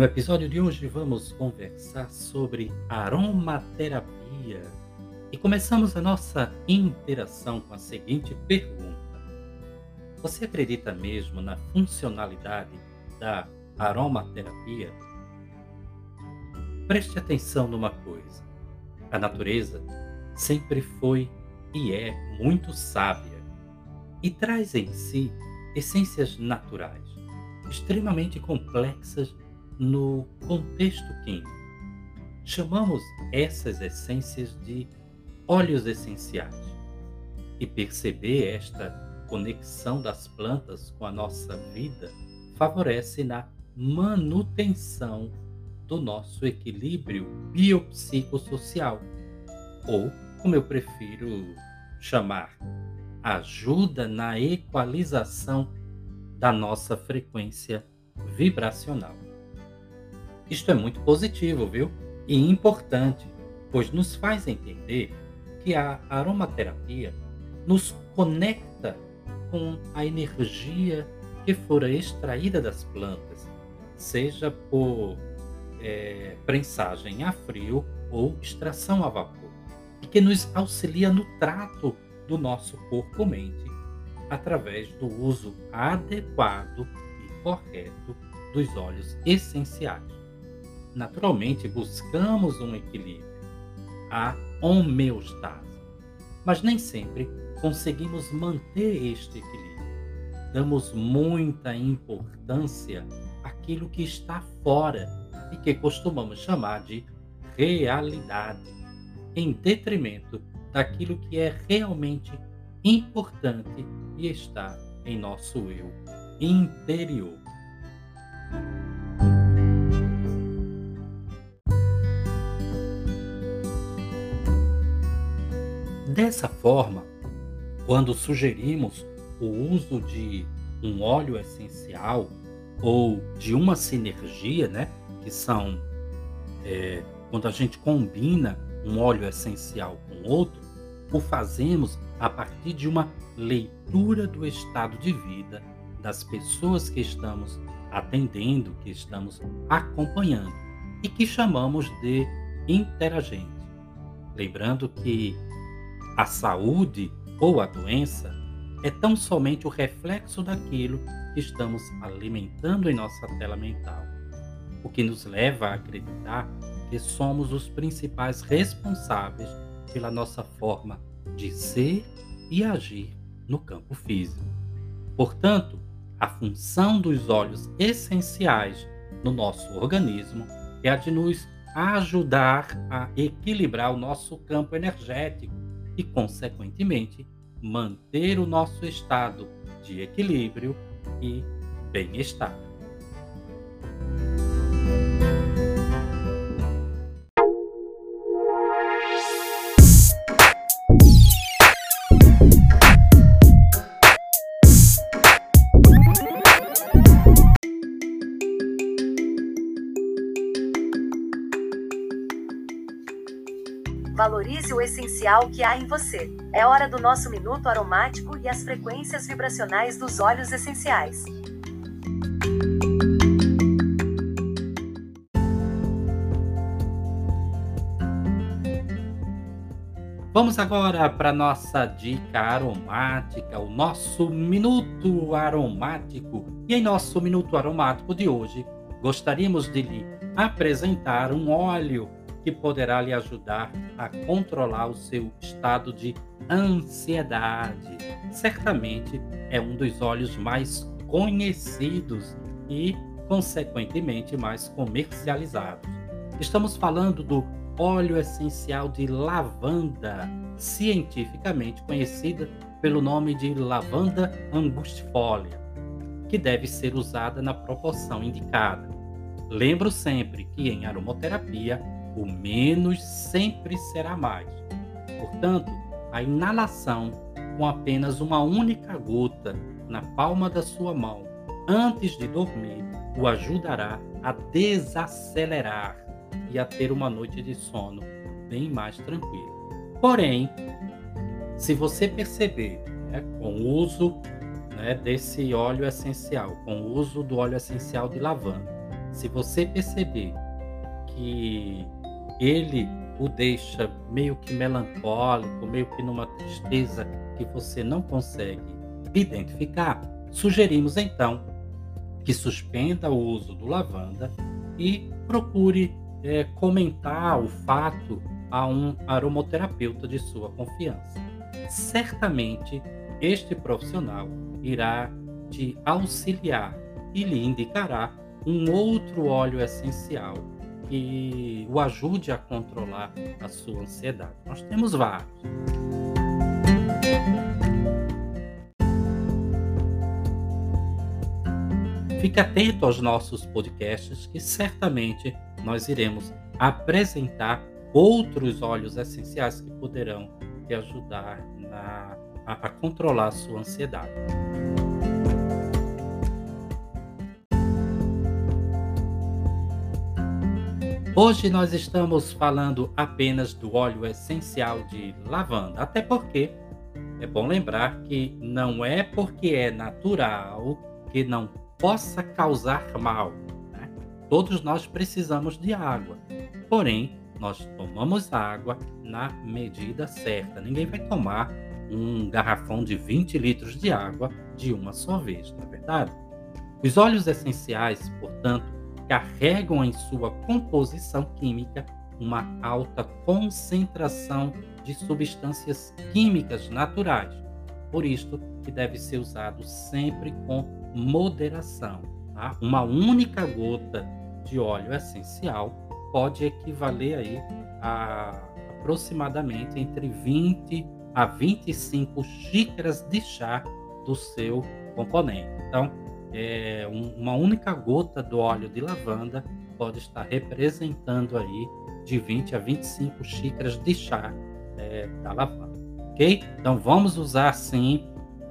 No episódio de hoje vamos conversar sobre aromaterapia. E começamos a nossa interação com a seguinte pergunta: Você acredita mesmo na funcionalidade da aromaterapia? Preste atenção numa coisa: a natureza sempre foi e é muito sábia e traz em si essências naturais, extremamente complexas no contexto químico. Chamamos essas essências de óleos essenciais. E perceber esta conexão das plantas com a nossa vida favorece na manutenção do nosso equilíbrio biopsicossocial, ou, como eu prefiro chamar, ajuda na equalização da nossa frequência vibracional. Isto é muito positivo, viu? E importante, pois nos faz entender que a aromaterapia nos conecta com a energia que fora extraída das plantas, seja por é, prensagem a frio ou extração a vapor, e que nos auxilia no trato do nosso corpo-mente através do uso adequado e correto dos óleos essenciais naturalmente buscamos um equilíbrio, a homeostase, mas nem sempre conseguimos manter este equilíbrio. Damos muita importância àquilo que está fora e que costumamos chamar de realidade, em detrimento daquilo que é realmente importante e está em nosso eu interior. Dessa forma, quando sugerimos o uso de um óleo essencial ou de uma sinergia, né, que são é, quando a gente combina um óleo essencial com outro, o fazemos a partir de uma leitura do estado de vida das pessoas que estamos atendendo, que estamos acompanhando e que chamamos de interagente. Lembrando que a saúde ou a doença é tão somente o reflexo daquilo que estamos alimentando em nossa tela mental, o que nos leva a acreditar que somos os principais responsáveis pela nossa forma de ser e agir no campo físico. Portanto, a função dos olhos essenciais no nosso organismo é a de nos ajudar a equilibrar o nosso campo energético e, consequentemente, manter o nosso estado de equilíbrio e bem-estar. Valorize o essencial que há em você. É hora do nosso minuto aromático e as frequências vibracionais dos óleos essenciais. Vamos agora para nossa dica aromática, o nosso minuto aromático. E em nosso minuto aromático de hoje, gostaríamos de lhe apresentar um óleo que poderá lhe ajudar a controlar o seu estado de ansiedade. Certamente é um dos óleos mais conhecidos e, consequentemente, mais comercializados. Estamos falando do óleo essencial de lavanda, cientificamente conhecida pelo nome de lavanda angustifolia, que deve ser usada na proporção indicada. Lembro sempre que em aromoterapia o menos sempre será mais. Portanto, a inalação com apenas uma única gota na palma da sua mão antes de dormir o ajudará a desacelerar e a ter uma noite de sono bem mais tranquila. Porém, se você perceber, né, com o uso né, desse óleo essencial, com o uso do óleo essencial de lavanda, se você perceber que ele o deixa meio que melancólico, meio que numa tristeza que você não consegue identificar, sugerimos então que suspenda o uso do lavanda e procure é, comentar o fato a um aromoterapeuta de sua confiança. Certamente este profissional irá te auxiliar e lhe indicará um outro óleo essencial que o ajude a controlar a sua ansiedade. Nós temos vários. Fique atento aos nossos podcasts, que certamente nós iremos apresentar outros óleos essenciais que poderão te ajudar na, a, a controlar a sua ansiedade. Hoje nós estamos falando apenas do óleo essencial de lavanda, até porque é bom lembrar que não é porque é natural que não possa causar mal. Né? Todos nós precisamos de água, porém nós tomamos água na medida certa. Ninguém vai tomar um garrafão de 20 litros de água de uma só vez, não é verdade? Os óleos essenciais, portanto, carregam em sua composição química uma alta concentração de substâncias químicas naturais. Por isto que deve ser usado sempre com moderação. Tá? Uma única gota de óleo essencial pode equivaler aí a aproximadamente entre 20 a 25 xícaras de chá do seu componente. Então, é, um, uma única gota do óleo de lavanda pode estar representando aí de 20 a 25 xícaras de chá é, da lavanda, ok? Então vamos usar sim,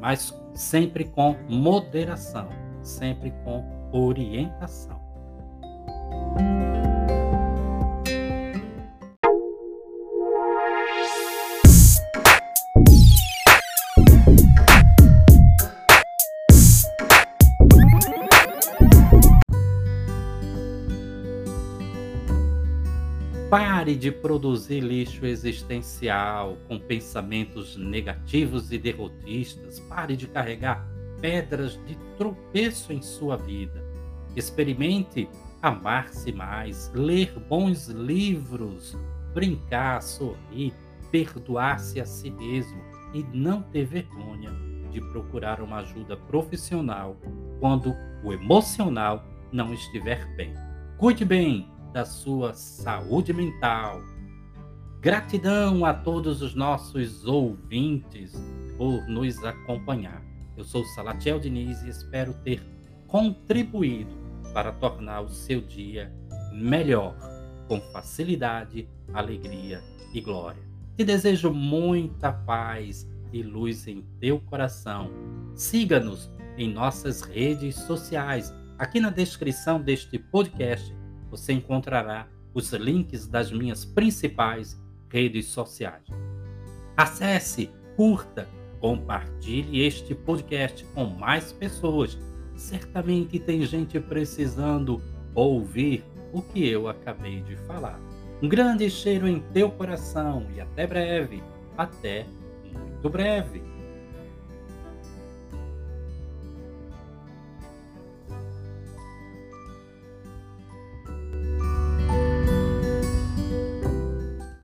mas sempre com moderação, sempre com orientação. Pare de produzir lixo existencial com pensamentos negativos e derrotistas. Pare de carregar pedras de tropeço em sua vida. Experimente amar-se mais, ler bons livros, brincar, sorrir, perdoar-se a si mesmo e não ter vergonha de procurar uma ajuda profissional quando o emocional não estiver bem. Cuide bem da sua saúde mental. Gratidão a todos os nossos ouvintes por nos acompanhar. Eu sou Salatiel Diniz e espero ter contribuído para tornar o seu dia melhor, com facilidade, alegria e glória. Te desejo muita paz e luz em teu coração. Siga-nos em nossas redes sociais. Aqui na descrição deste podcast você encontrará os links das minhas principais redes sociais. Acesse, curta, compartilhe este podcast com mais pessoas. Certamente tem gente precisando ouvir o que eu acabei de falar. Um grande cheiro em teu coração e até breve. Até muito breve.